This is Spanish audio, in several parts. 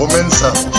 Comenzamos.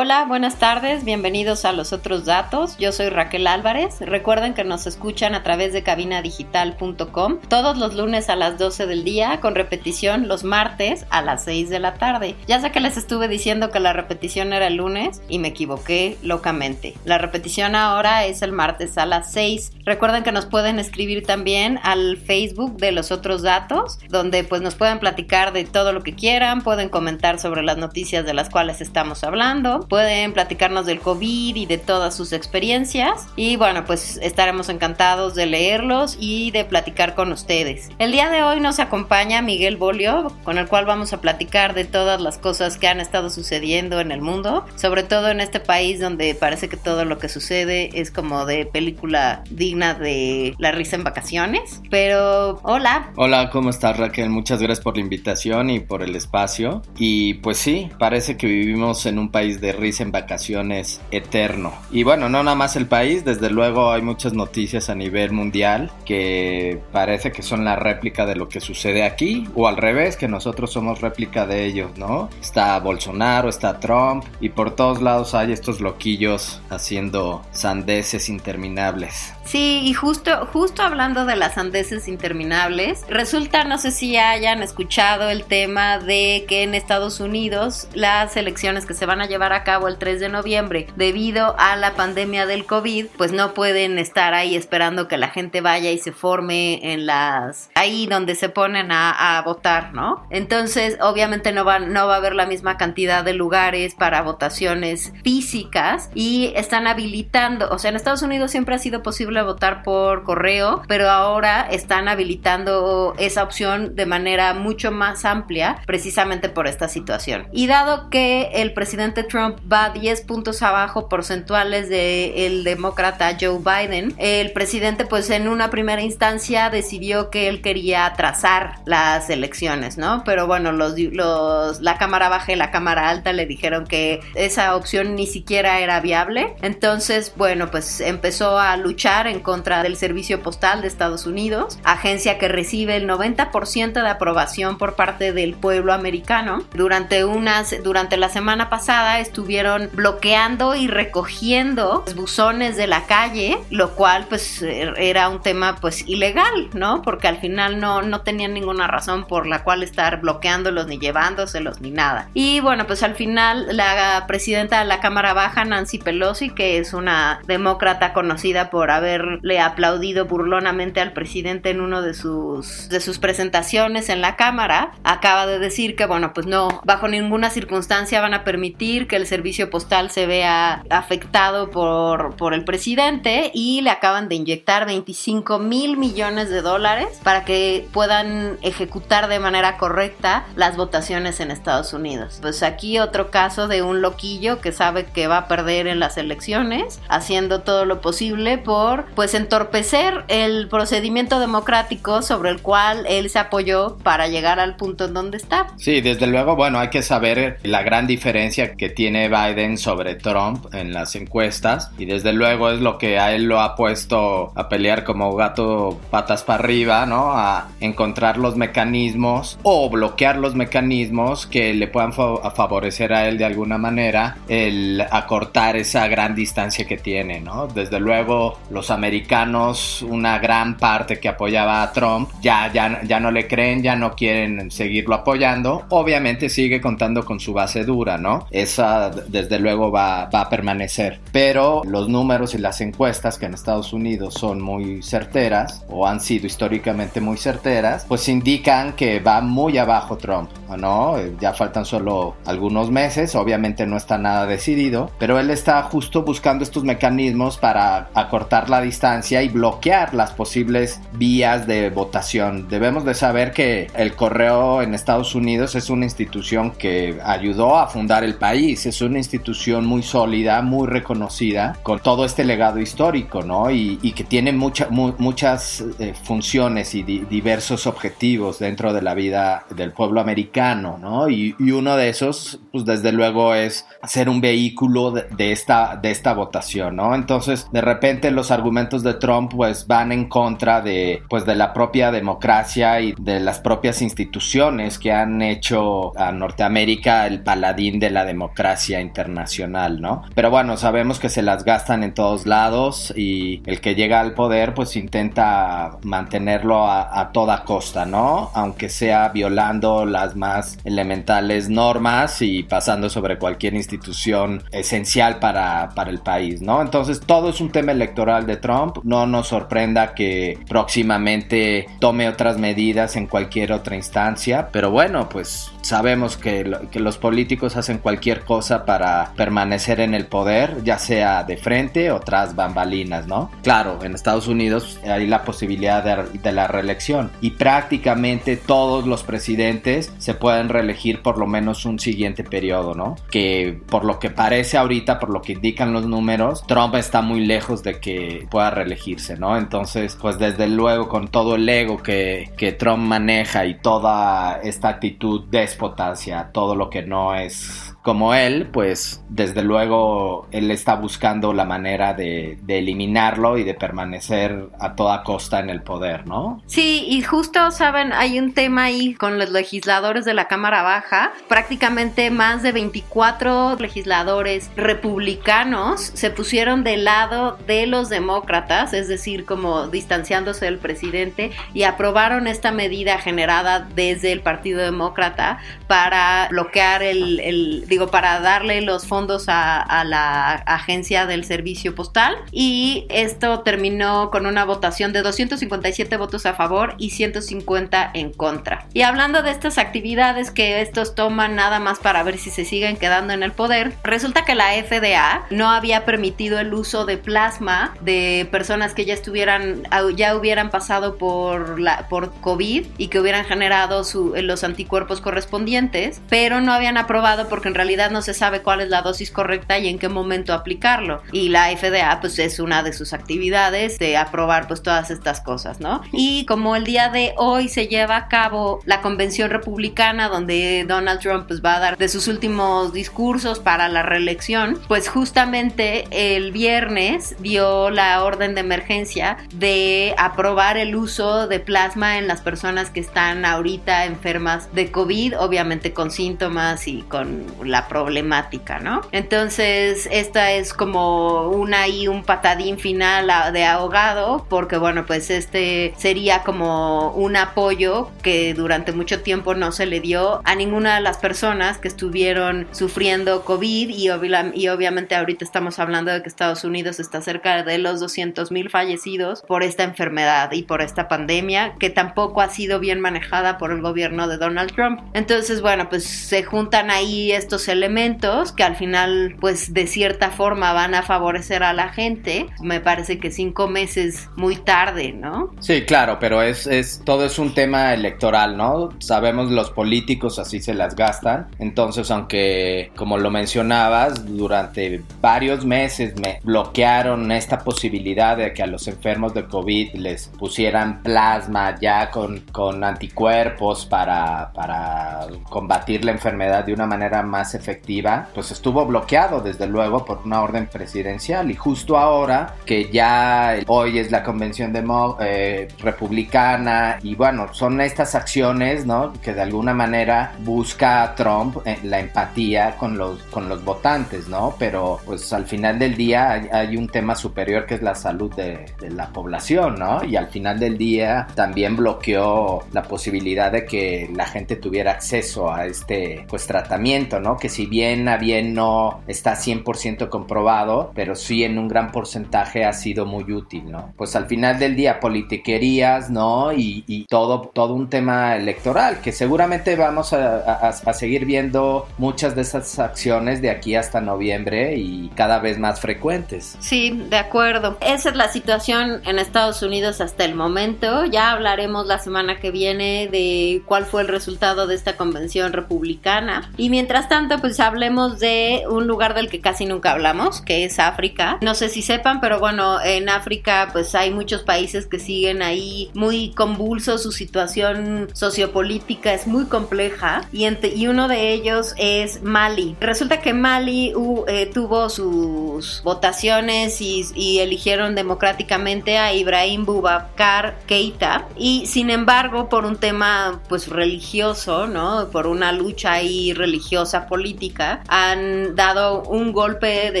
Hola, buenas tardes, bienvenidos a Los Otros Datos. Yo soy Raquel Álvarez. Recuerden que nos escuchan a través de cabinadigital.com todos los lunes a las 12 del día, con repetición los martes a las 6 de la tarde. Ya sé que les estuve diciendo que la repetición era el lunes y me equivoqué locamente. La repetición ahora es el martes a las 6. Recuerden que nos pueden escribir también al Facebook de Los Otros Datos, donde pues nos pueden platicar de todo lo que quieran, pueden comentar sobre las noticias de las cuales estamos hablando pueden platicarnos del COVID y de todas sus experiencias. Y bueno, pues estaremos encantados de leerlos y de platicar con ustedes. El día de hoy nos acompaña Miguel Bolio, con el cual vamos a platicar de todas las cosas que han estado sucediendo en el mundo, sobre todo en este país donde parece que todo lo que sucede es como de película digna de la risa en vacaciones. Pero hola. Hola, ¿cómo estás Raquel? Muchas gracias por la invitación y por el espacio. Y pues sí, parece que vivimos en un país de risa en vacaciones eterno. Y bueno, no nada más el país, desde luego hay muchas noticias a nivel mundial que parece que son la réplica de lo que sucede aquí, o al revés, que nosotros somos réplica de ellos, ¿no? Está Bolsonaro, está Trump, y por todos lados hay estos loquillos haciendo sandeces interminables. Sí, y justo, justo hablando de las sandeces interminables, resulta, no sé si hayan escuchado el tema de que en Estados Unidos las elecciones que se van a llevar a cabo el 3 de noviembre debido a la pandemia del COVID, pues no pueden estar ahí esperando que la gente vaya y se forme en las... ahí donde se ponen a, a votar, ¿no? Entonces, obviamente no va, no va a haber la misma cantidad de lugares para votaciones físicas y están habilitando, o sea, en Estados Unidos siempre ha sido posible votar por correo, pero ahora están habilitando esa opción de manera mucho más amplia precisamente por esta situación. Y dado que el presidente Trump va 10 puntos abajo porcentuales del demócrata Joe Biden, el presidente pues en una primera instancia decidió que él quería atrasar las elecciones, ¿no? Pero bueno, la Cámara Baja y la Cámara Alta le dijeron que esa opción ni siquiera era viable. Entonces, bueno, pues empezó a luchar en contra del Servicio Postal de Estados Unidos, agencia que recibe el 90% de aprobación por parte del pueblo americano. Durante unas durante la semana pasada estuvieron bloqueando y recogiendo buzones de la calle, lo cual pues era un tema pues ilegal, ¿no? Porque al final no no tenían ninguna razón por la cual estar bloqueándolos ni llevándoselos ni nada. Y bueno, pues al final la presidenta de la Cámara Baja Nancy Pelosi, que es una demócrata conocida por haber le aplaudido burlonamente al presidente en uno de sus, de sus presentaciones en la Cámara, acaba de decir que, bueno, pues no, bajo ninguna circunstancia van a permitir que el servicio postal se vea afectado por, por el presidente y le acaban de inyectar 25 mil millones de dólares para que puedan ejecutar de manera correcta las votaciones en Estados Unidos. Pues aquí otro caso de un loquillo que sabe que va a perder en las elecciones, haciendo todo lo posible por pues entorpecer el procedimiento democrático sobre el cual él se apoyó para llegar al punto en donde está. Sí, desde luego, bueno, hay que saber la gran diferencia que tiene Biden sobre Trump en las encuestas y desde luego es lo que a él lo ha puesto a pelear como gato patas para arriba, ¿no? A encontrar los mecanismos o bloquear los mecanismos que le puedan favorecer a él de alguna manera el acortar esa gran distancia que tiene, ¿no? Desde luego los americanos, una gran parte que apoyaba a Trump, ya, ya, ya no le creen, ya no quieren seguirlo apoyando. Obviamente sigue contando con su base dura, ¿no? Esa desde luego va, va a permanecer. Pero los números y las encuestas que en Estados Unidos son muy certeras o han sido históricamente muy certeras, pues indican que va muy abajo Trump, ¿no? Ya faltan solo algunos meses, obviamente no está nada decidido, pero él está justo buscando estos mecanismos para acortar la distancia y bloquear las posibles vías de votación. Debemos de saber que el correo en Estados Unidos es una institución que ayudó a fundar el país, es una institución muy sólida, muy reconocida, con todo este legado histórico, ¿no? Y, que tiene muchas eh, funciones y diversos objetivos dentro de la vida del pueblo americano, ¿no? Y, uno de esos, pues desde luego es ser un vehículo de, esta, de esta votación, ¿no? Entonces, de repente los argumentos de Trump pues van en contra de, pues de la propia democracia y de las propias instituciones que han hecho a Norteamérica el paladín de la democracia internacional, ¿no? Pero bueno, sabemos que se las gastan en todos lados y el que llega al poder pues intenta mantenerlo a, a toda costa, ¿no? Aunque sea violando las más elementales normas y pasando sobre cualquier institución esencial para, para el país, ¿no? Entonces todo es un tema electoral de Trump, no nos sorprenda que próximamente tome otras medidas en cualquier otra instancia, pero bueno, pues sabemos que, los políticos hacen cualquier cosa para permanecer en el poder, ya sea de frente o tras bambalinas, ¿no? Claro, en Estados Unidos hay la posibilidad de, de la reelección y prácticamente todos los presidentes se pueden reelegir por lo menos un siguiente periodo, ¿no? Que por lo que parece ahorita, por lo que indican los números, Trump está muy lejos de que pueda reelegirse, ¿no? Entonces, pues desde luego con todo el ego que, que Trump maneja y toda esta actitud déspota hacia todo lo que no es como él, pues desde luego él está buscando la manera de, eliminarlo y de permanecer a toda costa en el poder, ¿no? Sí, y justo, saben, hay un tema ahí con los legisladores de la Cámara Baja. Prácticamente más de 24 legisladores republicanos se pusieron del lado de los demócratas, es decir, como distanciándose del presidente, y aprobaron esta medida generada desde el Partido Demócrata para bloquear el, el digo, para darle los fondos a, la agencia del servicio postal. Y esto terminó con una votación de 257 votos a favor y 150 en contra. Y hablando de estas actividades que estos toman nada más para ver si se siguen quedando en el poder, resulta que la FDA no había permitido el uso de plasma de personas que ya estuvieran, ya hubieran pasado por, por COVID y que hubieran generado los anticuerpos correspondientes, pero no habían aprobado porque en realidad realidad no se sabe cuál es la dosis correcta y en qué momento aplicarlo. Y la FDA pues es una de sus actividades de aprobar pues todas estas cosas, ¿no? Y como el día de hoy se lleva a cabo la convención republicana donde Donald Trump pues va a dar de sus últimos discursos para la reelección, pues justamente el viernes dio la orden de emergencia de aprobar el uso de plasma en las personas que están ahorita enfermas de COVID, obviamente con síntomas y con la problemática, ¿no? Entonces, esta es como una y un patadín final de ahogado, porque bueno, pues este sería como un apoyo que durante mucho tiempo no se le dio a ninguna de las personas que estuvieron sufriendo COVID y, y obviamente ahorita estamos hablando de que Estados Unidos está cerca de los 200 mil fallecidos por esta enfermedad y por esta pandemia que tampoco ha sido bien manejada por el gobierno de Donald Trump. Entonces, bueno, pues se juntan ahí estos elementos que al final pues de cierta forma van a favorecer a la gente. Me parece que cinco meses muy tarde, ¿no? Sí, claro, pero es, es todo es un tema electoral, ¿no? Sabemos los políticos así se las gastan. Entonces, aunque como lo mencionabas, durante varios meses me bloquearon esta posibilidad de que a los enfermos de COVID les pusieran plasma ya con, con anticuerpos para, para combatir la enfermedad de una manera más efectiva, pues estuvo bloqueado desde luego por una orden presidencial y justo ahora que ya hoy es la convención de eh, republicana y bueno, son estas acciones, ¿no? Que de alguna manera busca Trump eh, la empatía con los, con los votantes, ¿no? Pero pues al final del día hay, un tema superior que es la salud de, de la población, ¿no? Y al final del día también bloqueó la posibilidad de que la gente tuviera acceso a este pues tratamiento, ¿no? Que si bien funciona bien no está 100% comprobado, pero sí en un gran porcentaje ha sido muy útil, ¿no? Pues al final del día, politiquerías, ¿no? Y, y todo, todo un tema electoral, que seguramente vamos a, a, seguir viendo muchas de esas acciones de aquí hasta noviembre y cada vez más frecuentes. Sí, de acuerdo. Esa es la situación en Estados Unidos hasta el momento. Ya hablaremos la semana que viene de cuál fue el resultado de esta convención republicana. Y mientras tanto, pues hablemos de un lugar del que casi nunca hablamos, que es África. No sé si sepan, pero bueno, en África pues hay muchos países que siguen ahí muy convulsos, su situación sociopolítica es muy compleja y, y uno de ellos es Mali. Resulta que Mali eh, tuvo sus votaciones y, y eligieron democráticamente a Ibrahim Boubacar Keita y sin embargo por un tema pues religioso, ¿no? Por una lucha ahí religiosa política han dado un golpe de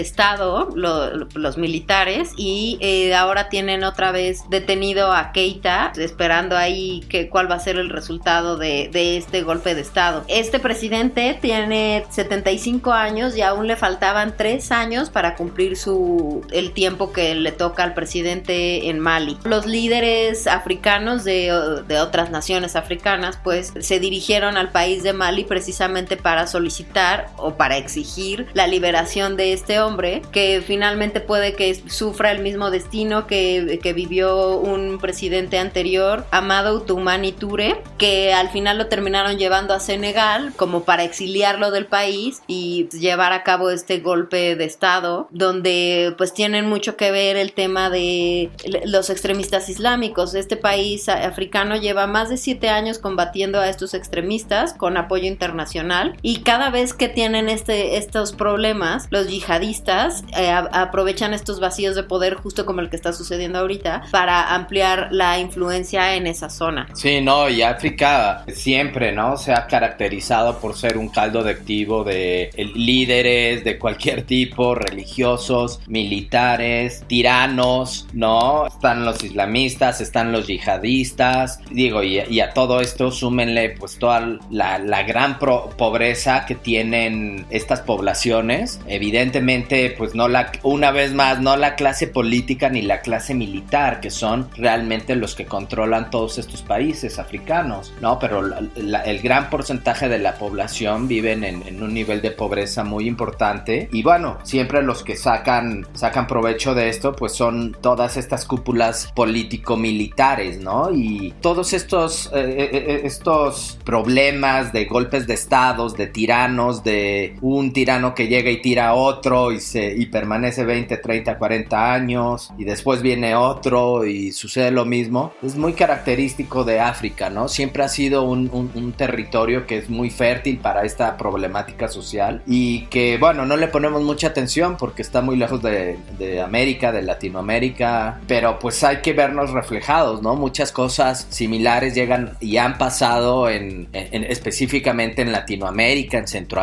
estado los militares y eh, ahora tienen otra vez detenido a Keita esperando ahí que cuál va a ser el resultado de, de este golpe de estado. Este presidente tiene 75 años y aún le faltaban 3 años para cumplir su el tiempo que le toca al presidente en Mali. Los líderes africanos de, de otras naciones africanas pues se dirigieron al país de Mali precisamente para solicitar o para exigir la liberación de este hombre que finalmente puede que sufra el mismo destino que, que vivió un presidente anterior, Amado Toumani Touré, que al final lo terminaron llevando a Senegal como para exiliarlo del país y llevar a cabo este golpe de estado donde pues tienen mucho que ver el tema de los extremistas islámicos. Este país africano lleva más de siete años combatiendo a estos extremistas con apoyo internacional y cada vez que tienen este, estos problemas, los yihadistas eh, aprovechan estos vacíos de poder justo como el que está sucediendo ahorita para ampliar la influencia en esa zona. Sí, no, y África siempre, ¿no? Se ha caracterizado por ser un caldo de activo de líderes de cualquier tipo, religiosos, militares, tiranos, ¿no? Están los islamistas, están los yihadistas, digo, y, a todo esto súmenle pues toda la, la gran pobreza que tienen estas poblaciones. Evidentemente, pues no la, una vez más, no la clase política ni la clase militar, que son realmente los que controlan todos estos países africanos, ¿no? Pero el gran porcentaje de la población viven en, un nivel de pobreza muy importante y bueno, siempre los que sacan, sacan provecho de esto, pues son todas estas cúpulas político-militares, ¿no? Y todos estos, eh, eh, eh, estos problemas de golpes de estados, de tiranos, de un tirano que llega y tira a otro y, se, y permanece 20, 30, 40 años y después viene otro y sucede lo mismo, es muy característico de África, ¿no? Siempre ha sido un, un, territorio que es muy fértil para esta problemática social y que, bueno, no le ponemos mucha atención porque está muy lejos de, de América, de Latinoamérica, pero pues hay que vernos reflejados, ¿no? Muchas cosas similares llegan y han pasado en, en, específicamente en Latinoamérica, en Centroamérica,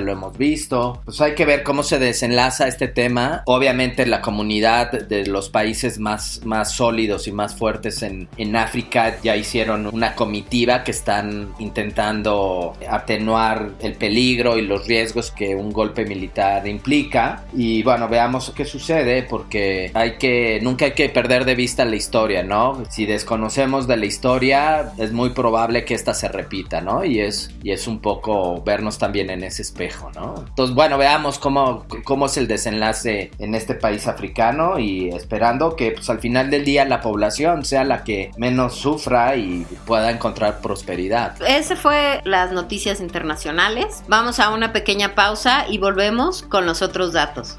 lo hemos visto. Pues hay que ver cómo se desenlaza este tema. Obviamente la comunidad de los países más, más sólidos y más fuertes en, en África ya hicieron una comitiva que están intentando atenuar el peligro y los riesgos que un golpe militar implica. Y bueno, veamos qué sucede porque hay que, nunca hay que perder de vista la historia, ¿no? Si desconocemos de la historia, es muy probable que esta se repita, ¿no? Y es, y es un poco vernos también en ese espejo, ¿no? Entonces, bueno, veamos cómo, cómo es el desenlace en este país africano y esperando que pues, al final del día la población sea la que menos sufra y pueda encontrar prosperidad. Ese fue las noticias internacionales. Vamos a una pequeña pausa y volvemos con los otros datos.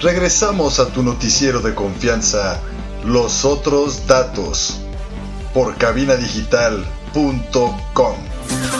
Regresamos a tu noticiero de confianza, Los otros datos por cabinadigital.com.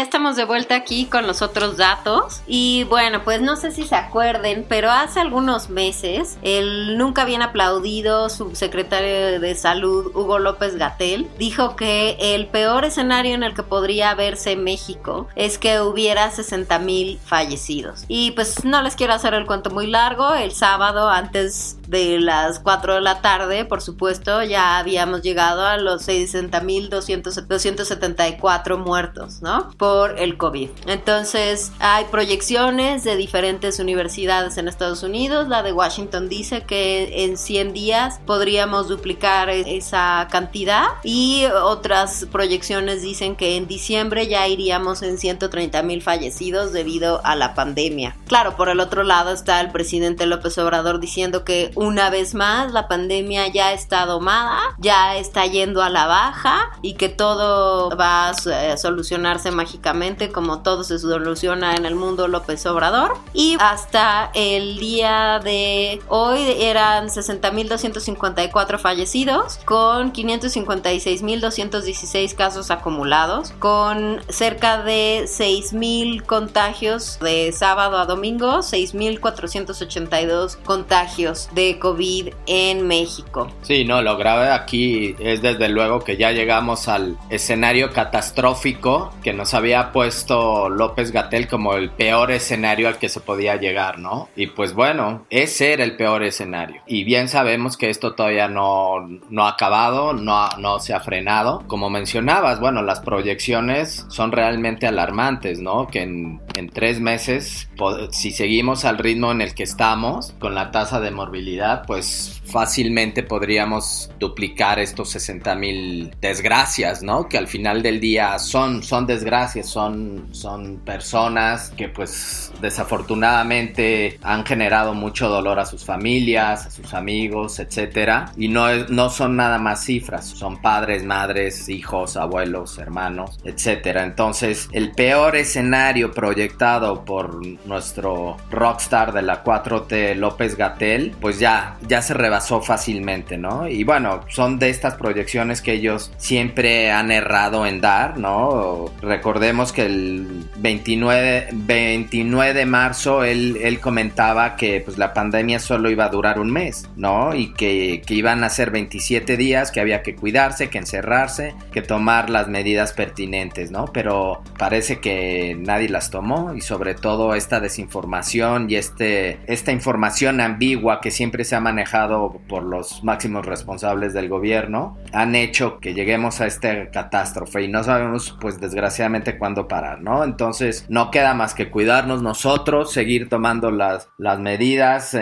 Ya estamos de vuelta aquí con los otros datos. Y bueno, pues no sé si se acuerden, pero hace algunos meses el nunca bien aplaudido subsecretario de Salud, Hugo López Gatel, dijo que el peor escenario en el que podría verse México es que hubiera 60 mil fallecidos. Y pues no les quiero hacer el cuento muy largo. El sábado, antes de las 4 de la tarde, por supuesto, ya habíamos llegado a los 60 mil 274 muertos, ¿no? por el COVID. Entonces hay proyecciones de diferentes universidades en Estados Unidos. La de Washington dice que en 100 días podríamos duplicar esa cantidad y otras proyecciones dicen que en diciembre ya iríamos en 130 mil fallecidos debido a la pandemia. Claro, por el otro lado está el presidente López Obrador diciendo que una vez más la pandemia ya está domada, ya está yendo a la baja y que todo va a solucionarse mágicamente como todo se soluciona en el mundo López Obrador. Y hasta el día de hoy eran 60.254 fallecidos, con 556.216 casos acumulados, con cerca de 6.000 contagios de sábado a domingo, 6.482 contagios de COVID en México. Sí, no, lo grave aquí es desde luego que ya llegamos al escenario catastrófico que nos había puesto López Gatel como el peor escenario al que se podía llegar, ¿no? Y pues bueno, ese era el peor escenario. Y bien sabemos que esto todavía no, no ha acabado, no, no se ha frenado. Como mencionabas, bueno, las proyecciones son realmente alarmantes, ¿no? Que en, en tres meses, si seguimos al ritmo en el que estamos, con la tasa de morbilidad, pues fácilmente podríamos duplicar estos 60 mil desgracias, ¿no? Que al final del día son, son desgracias, son, son personas que pues desafortunadamente han generado mucho dolor a sus familias, a sus amigos, etcétera. Y no, no son nada más cifras, son padres, madres, hijos, abuelos, hermanos, etcétera. Entonces, el peor escenario proyectado por nuestro rockstar de la 4T, López Gatel, pues ya, ya se rebasó fácilmente, ¿no? Y bueno, son de estas proyecciones que ellos siempre han errado en dar, ¿no? Recordemos que el 29, 29 de marzo él, él comentaba que pues la pandemia solo iba a durar un mes, ¿no? Y que, que iban a ser 27 días, que había que cuidarse, que encerrarse, que tomar las medidas pertinentes, ¿no? Pero parece que nadie las tomó y sobre todo esta desinformación y este, esta información ambigua que siempre se ha manejado por los máximos responsables del gobierno han hecho que lleguemos a esta catástrofe y no sabemos pues desgraciadamente cuándo parar, ¿no? Entonces no queda más que cuidarnos nosotros, seguir tomando las, las medidas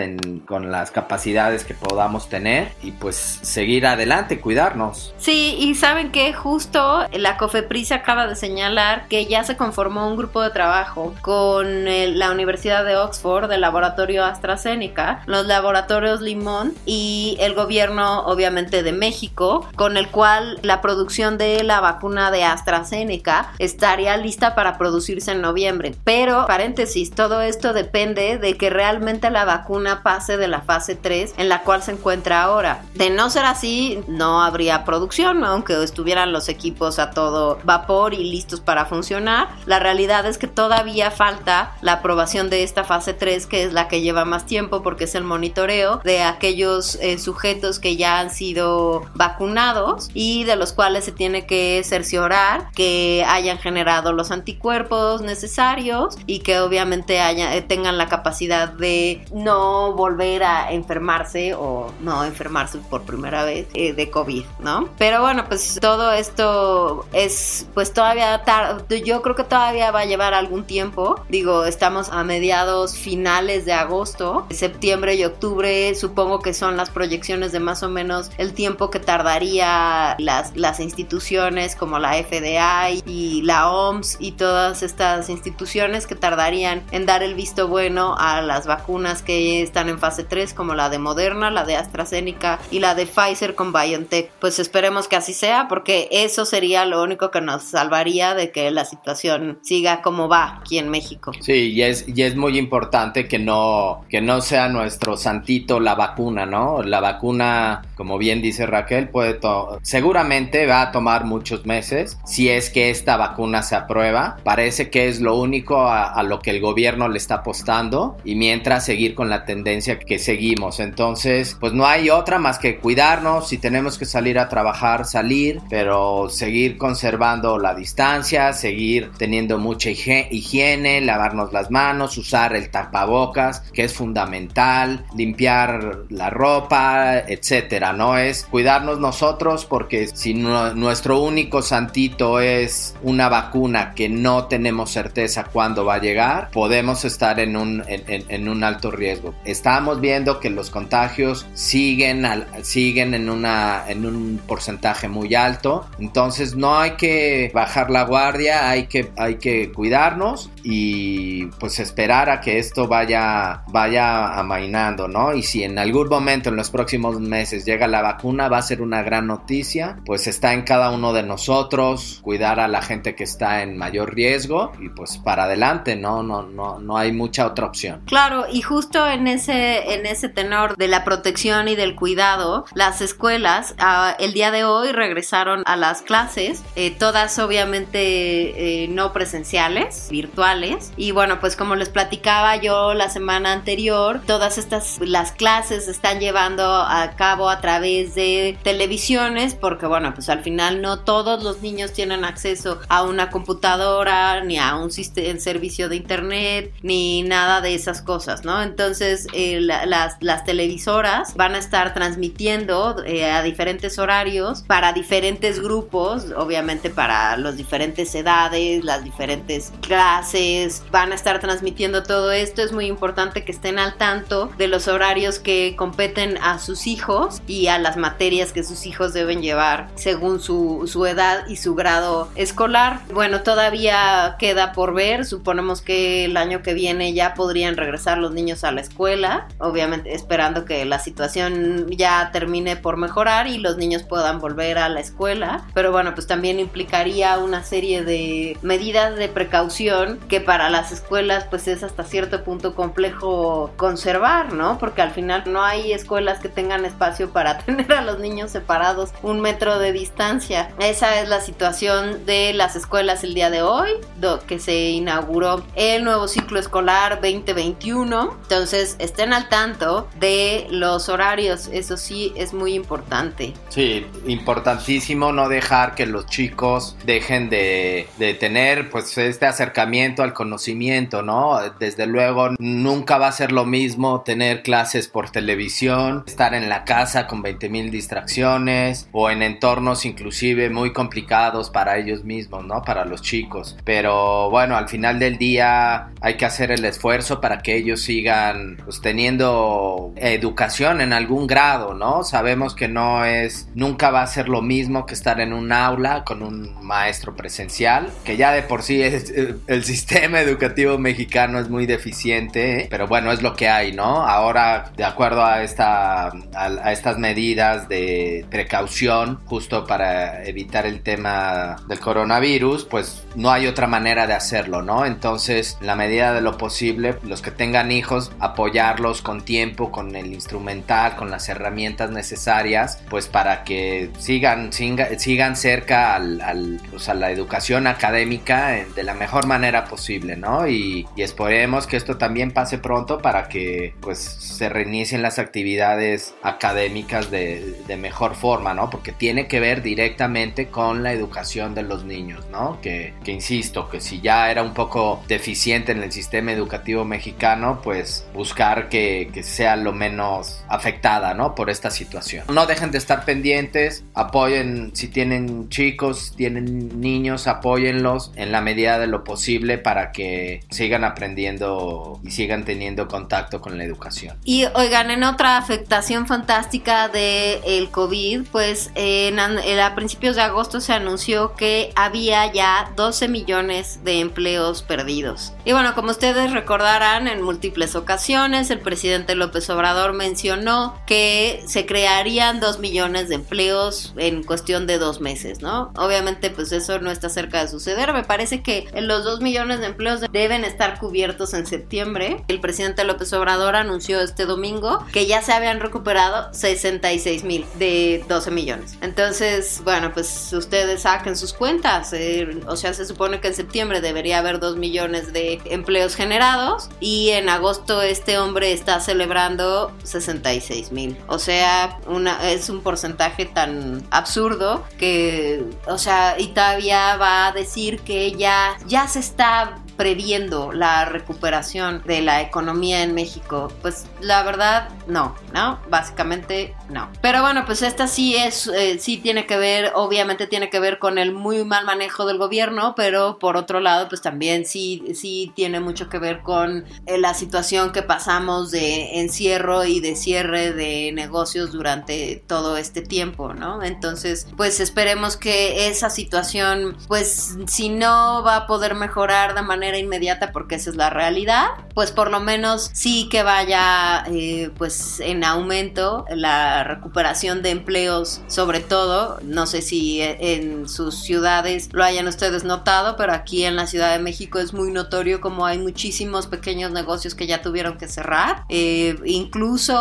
con las capacidades que podamos tener y pues seguir adelante, cuidarnos. Sí, y saben que justo la COFEPRIS acaba de señalar que ya se conformó un grupo de trabajo con la Universidad de Oxford, del laboratorio AstraZeneca, los laboratorios Limón y y el gobierno obviamente de México, con el cual la producción de la vacuna de AstraZeneca estaría lista para producirse en noviembre. Pero, paréntesis, todo esto depende de que realmente la vacuna pase de la fase 3 en la cual se encuentra ahora. De no ser así, no habría producción, aunque estuvieran los equipos a todo vapor y listos para funcionar. La realidad es que todavía falta la aprobación de esta fase 3, que es la que lleva más tiempo porque es el monitoreo de aquellos eh, sujetos que ya han sido vacunados y de los cuales se tiene que cerciorar que hayan generado los anticuerpos necesarios y que obviamente eh, tengan la capacidad de no volver a enfermarse o no enfermarse por primera vez eh, de COVID, ¿no? Pero bueno, pues todo esto es pues todavía tarde, yo creo que todavía va a llevar algún tiempo, digo, estamos a mediados finales de agosto, septiembre y octubre supongo que son las proyecciones de más o menos el tiempo que tardaría las, las instituciones como la FDA y la OMS y todas estas instituciones que tardarían en dar el visto bueno a las vacunas que están en fase 3 como la de Moderna, la de AstraZeneca y la de Pfizer con BioNTech. Pues esperemos que así sea porque eso sería lo único que nos salvaría de que la situación siga como va aquí en México. Sí, y es, y es muy importante que no, que no sea nuestro santito la vacuna, ¿no? La vacuna, como bien dice Raquel, puede seguramente va a tomar muchos meses si es que esta vacuna se aprueba. Parece que es lo único a, lo que el gobierno le está apostando y mientras seguir con la tendencia que seguimos. Entonces, pues no hay otra más que cuidarnos. Si tenemos que salir a trabajar, salir, pero seguir conservando la distancia, seguir teniendo mucha higiene, lavarnos las manos, usar el tapabocas, que es fundamental, limpiar la ropa, etcétera. No es cuidarnos nosotros porque si nuestro único santito es una vacuna que no tenemos certeza cuándo va a llegar, podemos estar en un, en, un alto riesgo. Estamos viendo que los contagios siguen, siguen en, una, en un porcentaje muy alto, entonces no hay que bajar la guardia, hay que, hay que cuidarnos y pues esperar a que esto vaya, vaya amainando, ¿no? Si en algún momento en los próximos meses llega la vacuna, va a ser una gran noticia, pues está en cada uno de nosotros cuidar a la gente que está en mayor riesgo y pues para adelante, ¿no? No, no, no hay mucha otra opción. Claro, y justo en ese, en ese tenor de la protección y del cuidado, las escuelas ah, el día de hoy regresaron a las clases, eh, todas obviamente eh, no presenciales, virtuales y bueno, pues como les platicaba yo la semana anterior, todas estas, las clases se están llevando a cabo a través de televisiones, porque bueno, pues al final no todos los niños tienen acceso a una computadora, ni a un servicio de internet, ni nada de esas cosas, ¿no? Entonces, eh, las, las, televisoras van a estar transmitiendo eh, a diferentes horarios para diferentes grupos, obviamente para las diferentes edades, las diferentes clases, van a estar transmitiendo todo esto. Es muy importante que estén al tanto de los horarios que competen a sus hijos y a las materias que sus hijos deben llevar según su, su edad y su grado escolar. Bueno, todavía queda por ver. Suponemos que el año que viene ya podrían regresar los niños a la escuela. Obviamente esperando que la situación ya termine por mejorar y los niños puedan volver a la escuela. Pero bueno, pues también implicaría una serie de medidas de precaución que para las escuelas pues es hasta cierto punto complejo conservar, ¿no? Porque al final no hay escuelas que tengan espacio para tener a los niños separados un metro de distancia. Esa es la situación de las escuelas el día de hoy, que se inauguró el nuevo ciclo escolar 2021. Entonces estén al tanto de los horarios, eso sí es muy importante. Sí, importantísimo no dejar que los chicos dejen de, de tener pues este acercamiento al conocimiento, ¿no? Desde luego nunca va a ser lo mismo tener clases por televisión, estar en la casa con 20 mil distracciones o en entornos inclusive muy complicados para ellos mismos, ¿no? Para los chicos. Pero bueno, al final del día hay que hacer el esfuerzo para que ellos sigan pues, teniendo educación en algún grado, ¿no? Sabemos que no es, nunca va a ser lo mismo que estar en un aula con un maestro presencial, que ya de por sí es eh, el sistema educativo mexicano es muy deficiente, pero bueno, es lo que hay, ¿no? Ahora, de acuerdo a, esta, a, estas medidas de precaución, justo para evitar el tema del coronavirus, pues no hay otra manera de hacerlo, ¿no? Entonces, la medida de lo posible, los que tengan hijos, apoyarlos con tiempo, con el instrumental, con las herramientas necesarias, pues para que sigan, sigan, cerca al, pues, a la educación académica de la mejor manera posible ¿no? Y, esperemos que esto también pase pronto para que pues se reinicien las actividades académicas de, mejor forma, ¿no? Porque tiene que ver directamente con la educación de los niños, ¿no? Que, insisto, que si ya era un poco deficiente en el sistema educativo mexicano, pues buscar que, que sea lo menos afectada, ¿no? Por esta situación. No dejen de estar pendientes, apoyen si tienen chicos, tienen niños, apóyenlos en la medida de lo posible para que sigan aprendiendo y sigan teniendo contacto con la educación. Y oigan, en otra afectación fantástica del el COVID, pues a principios de agosto se anunció que había ya 12 millones de empleos perdidos. Y bueno, como ustedes recordarán, en múltiples ocasiones el presidente López Obrador mencionó que se crearían 2 millones de empleos en cuestión de dos meses, ¿no? Obviamente, pues eso no está cerca de suceder. Me parece que los 2 millones de empleos deben estar cubiertos en septiembre. El presidente López Obrador anunció este domingo que ya se habían recuperado 66 mil de 12 millones. Entonces, bueno, pues ustedes saquen sus cuentas. O sea, se supone que en septiembre debería haber 2 millones de empleos generados y en agosto este hombre está celebrando 66 mil. O sea, una, es un porcentaje tan absurdo que, o sea, y todavía va a decir que ya, ya se está previendo la recuperación de la economía en México? Pues la verdad, no, ¿no? Básicamente no. Pero bueno, pues esta sí es, eh, sí tiene que ver, obviamente tiene que ver con el muy mal manejo del gobierno, pero por otro lado, pues también sí, sí tiene mucho que ver con eh, la situación que pasamos de encierro y de cierre de negocios durante todo este tiempo, ¿no? Entonces, pues esperemos que esa situación, pues si no va a poder mejorar de manera inmediata porque esa es la realidad, pues por lo menos sí que vaya eh, pues en aumento la recuperación de empleos, sobre todo, no sé si en sus ciudades lo hayan ustedes notado, pero aquí en la Ciudad de México es muy notorio como hay muchísimos pequeños negocios que ya tuvieron que cerrar, eh, incluso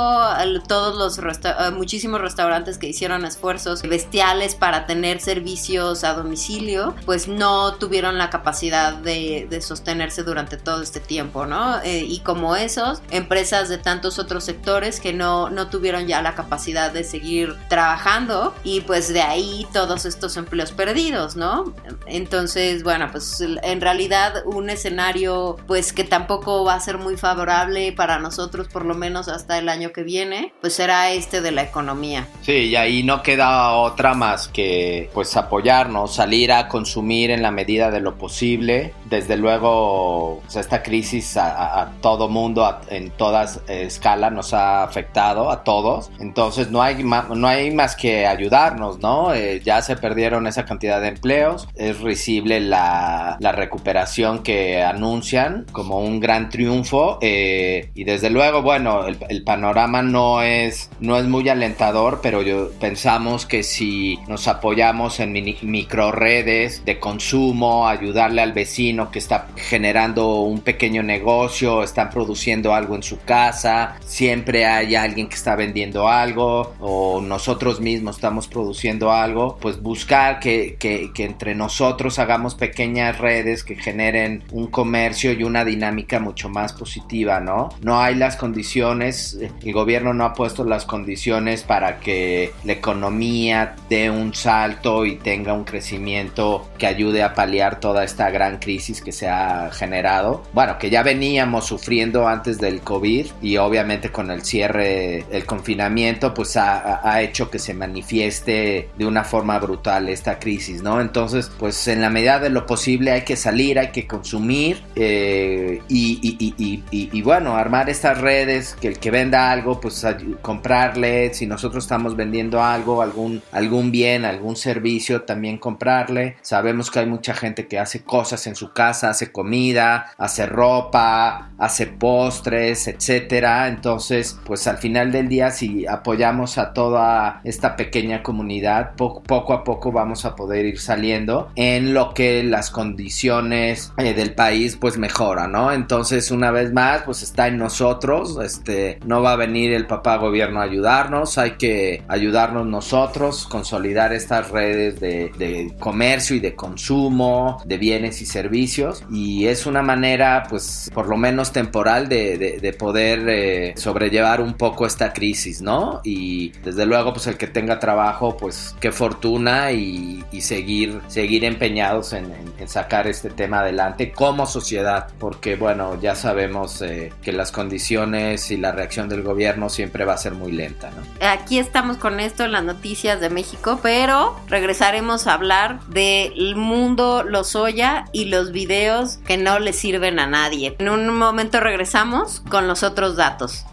todos los eh, muchísimos restaurantes que hicieron esfuerzos bestiales para tener servicios a domicilio, pues no tuvieron la capacidad de, de sostenerse durante todo este tiempo, ¿no? Eh, y como esos, empresas de tantos otros sectores que no, no tuvieron ya la capacidad de seguir trabajando y pues de ahí todos estos empleos perdidos, ¿no? Entonces, bueno, pues en realidad un escenario pues que tampoco va a ser muy favorable para nosotros por lo menos hasta el año que viene, pues será este de la economía. Sí, y ahí no queda otra más que pues apoyarnos, salir a consumir en la medida de lo posible, desde luego esta crisis a, todo mundo en todas escalas nos ha afectado a todos. Entonces no hay, no hay más que ayudarnos, ¿no? Eh, ya se perdieron esa cantidad de empleos. Es risible la, la recuperación que anuncian como un gran triunfo. Eh, y desde luego, bueno, el, panorama no es, no es muy alentador, pero yo, pensamos que si nos apoyamos en micro redes de consumo, ayudarle al vecino que está generando un pequeño negocio, están produciendo algo en su casa, siempre hay alguien que está vendiendo algo o nosotros mismos estamos produciendo algo, pues buscar que, que, entre nosotros hagamos pequeñas redes que generen un comercio y una dinámica mucho más positiva, ¿no? No hay las condiciones, el gobierno no ha puesto las condiciones para que la economía dé un salto y tenga un crecimiento que ayude a paliar toda esta gran crisis que se ha generado. Bueno, que ya veníamos sufriendo antes del COVID y obviamente con el cierre, el confinamiento, pues ha, hecho que se manifieste de una forma brutal esta crisis, ¿no? Entonces, pues en la medida de lo posible hay que salir, hay que consumir eh, y, bueno, armar estas redes, que el que venda algo, pues comprarle, si nosotros estamos vendiendo algo, algún, algún bien, algún servicio, también comprarle. Sabemos que hay mucha gente que hace cosas en su casa, hace comida, hace ropa, hace postres, etcétera. Entonces, pues al final del día, si apoyamos a toda esta pequeña comunidad, poco, a poco vamos a poder ir saliendo en lo que las condiciones eh, del país pues mejora, ¿no? Entonces, una vez más, pues está en nosotros, este, no va a venir el papá gobierno a ayudarnos, hay que ayudarnos nosotros, consolidar estas redes de, de comercio y de consumo, de bienes y servicios y es una manera, pues, por lo menos temporal de, poder eh, sobrellevar un poco esta crisis, ¿no? Y desde luego, pues, el que tenga trabajo, pues, qué fortuna y, seguir, seguir empeñados en, sacar este tema adelante como sociedad, porque, bueno, ya sabemos eh, que las condiciones y la reacción del gobierno siempre va a ser muy lenta, ¿no? Aquí estamos con esto en las noticias de México, pero regresaremos a hablar del mundo Lozoya y los videos que no le sirven a nadie. En un momento regresamos con los otros datos.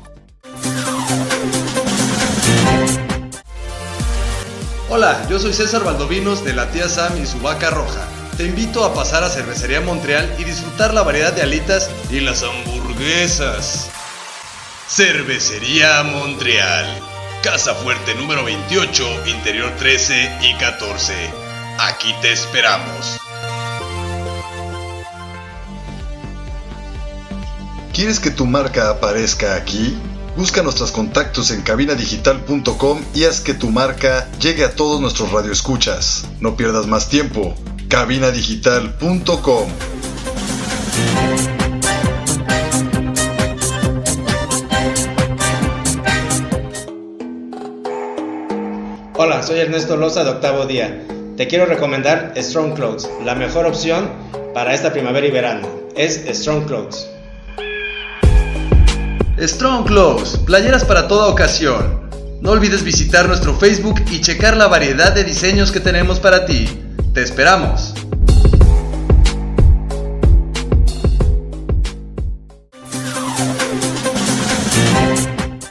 Hola, yo soy César Valdovinos de la tía Sam y su vaca roja. Te invito a pasar a Cervecería Montreal y disfrutar la variedad de alitas y las hamburguesas. Cervecería Montreal. Casa Fuerte número 28, Interior 13 y 14. Aquí te esperamos. ¿Quieres que tu marca aparezca aquí? Busca nuestros contactos en cabinadigital.com y haz que tu marca llegue a todos nuestros radioescuchas. No pierdas más tiempo. cabinadigital.com Hola, soy Ernesto Loza de Octavo Día. Te quiero recomendar Strong Clothes, la mejor opción para esta primavera y verano. Es Strong Clothes. Strong Clothes, playeras para toda ocasión. No olvides visitar nuestro Facebook y checar la variedad de diseños que tenemos para ti. Te esperamos.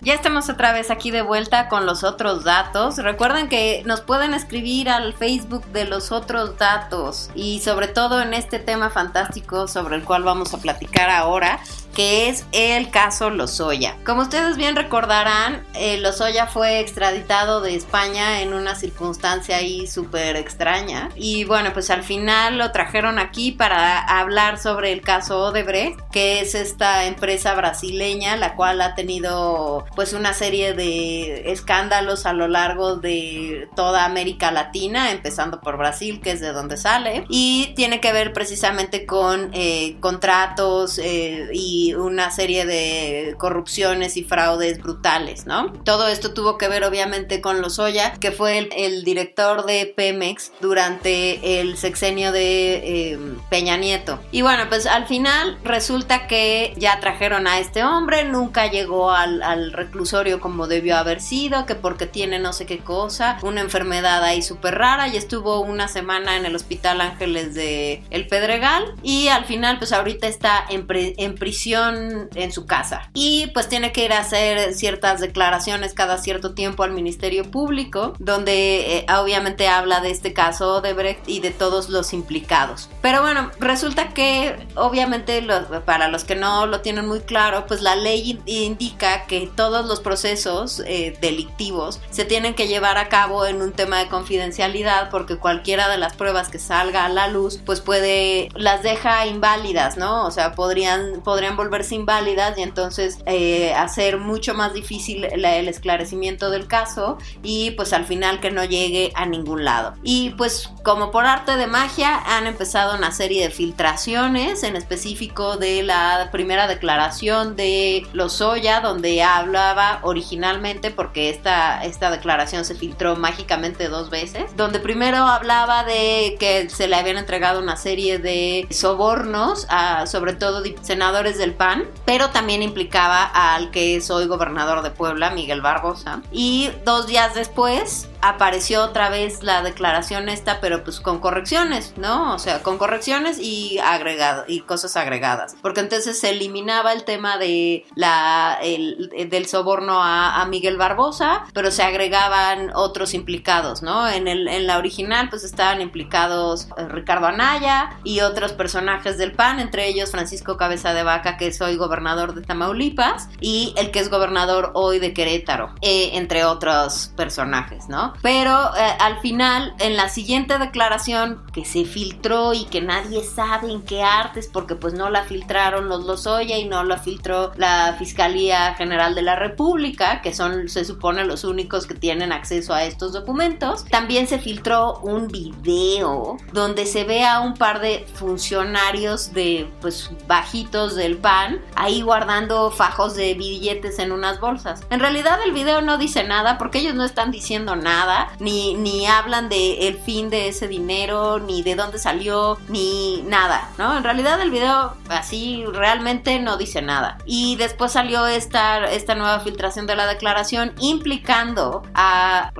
Ya estamos otra vez aquí de vuelta con los otros datos. Recuerden que nos pueden escribir al Facebook de los otros datos y sobre todo en este tema fantástico sobre el cual vamos a platicar ahora que es el caso Lozoya. Como ustedes bien recordarán, eh, Lozoya fue extraditado de España en una circunstancia ahí súper extraña. Y bueno, pues al final lo trajeron aquí para hablar sobre el caso Odebrecht, que es esta empresa brasileña, la cual ha tenido pues una serie de escándalos a lo largo de toda América Latina, empezando por Brasil, que es de donde sale. Y tiene que ver precisamente con eh, contratos eh, y una serie de corrupciones y fraudes brutales, ¿no? Todo esto tuvo que ver obviamente con Lozoya, que fue el, director de Pemex durante el sexenio de eh, Peña Nieto. Y bueno, pues al final resulta que ya trajeron a este hombre, nunca llegó al, reclusorio como debió haber sido, que porque tiene no sé qué cosa, una enfermedad ahí súper rara y estuvo una semana en el Hospital Ángeles de El Pedregal y al final pues ahorita está en prisión en su casa. Y pues tiene que ir a hacer ciertas declaraciones cada cierto tiempo al Ministerio Público, donde eh, obviamente habla de este caso de Brecht y de todos los implicados. Pero bueno, resulta que obviamente para los que no lo tienen muy claro, pues la ley indica que todos los procesos eh, delictivos se tienen que llevar a cabo en un tema de confidencialidad porque cualquiera de las pruebas que salga a la luz pues puede las deja inválidas, ¿no? O sea, podrían podrían volverse inválidas y entonces eh, hacer mucho más difícil el esclarecimiento del caso y pues al final que no llegue a ningún lado. Y pues como por arte de magia han empezado una serie de filtraciones, en específico de la primera declaración de Lozoya, donde hablaba originalmente, porque esta, esta declaración se filtró mágicamente dos veces, donde primero hablaba de que se le habían entregado una serie de sobornos a sobre todo senadores del PAN, pero también implicaba al que es hoy gobernador de Puebla, Miguel Barbosa. Y dos días después apareció otra vez la declaración esta, pero pues con correcciones, ¿no? O sea, con correcciones y agregado y cosas agregadas, porque entonces se eliminaba el tema de la el, del soborno a, a, Miguel Barbosa, pero se agregaban otros implicados, ¿no? En el en la original pues estaban implicados eh, Ricardo Anaya y otros personajes del PAN, entre ellos Francisco Cabeza de Vaca, que es hoy gobernador de Tamaulipas, y el que es gobernador hoy de Querétaro, eh, entre otros personajes, ¿no? Pero eh, al final, en la siguiente declaración que se filtró y que nadie sabe en qué artes, porque pues no la filtraron los Lozoya y no la filtró la Fiscalía General de la República, que son, se supone, los únicos que tienen acceso a estos documentos, también se filtró un video donde se ve a un par de funcionarios de, pues, bajitos del PAN ahí guardando fajos de billetes en unas bolsas. En realidad el video no dice nada porque ellos no están diciendo nada ni, ni hablan de el fin de ese dinero, ni de dónde salió, ni nada, ¿no? En realidad el video así realmente no dice nada. Y después salió esta, esta nueva filtración de la declaración implicando a,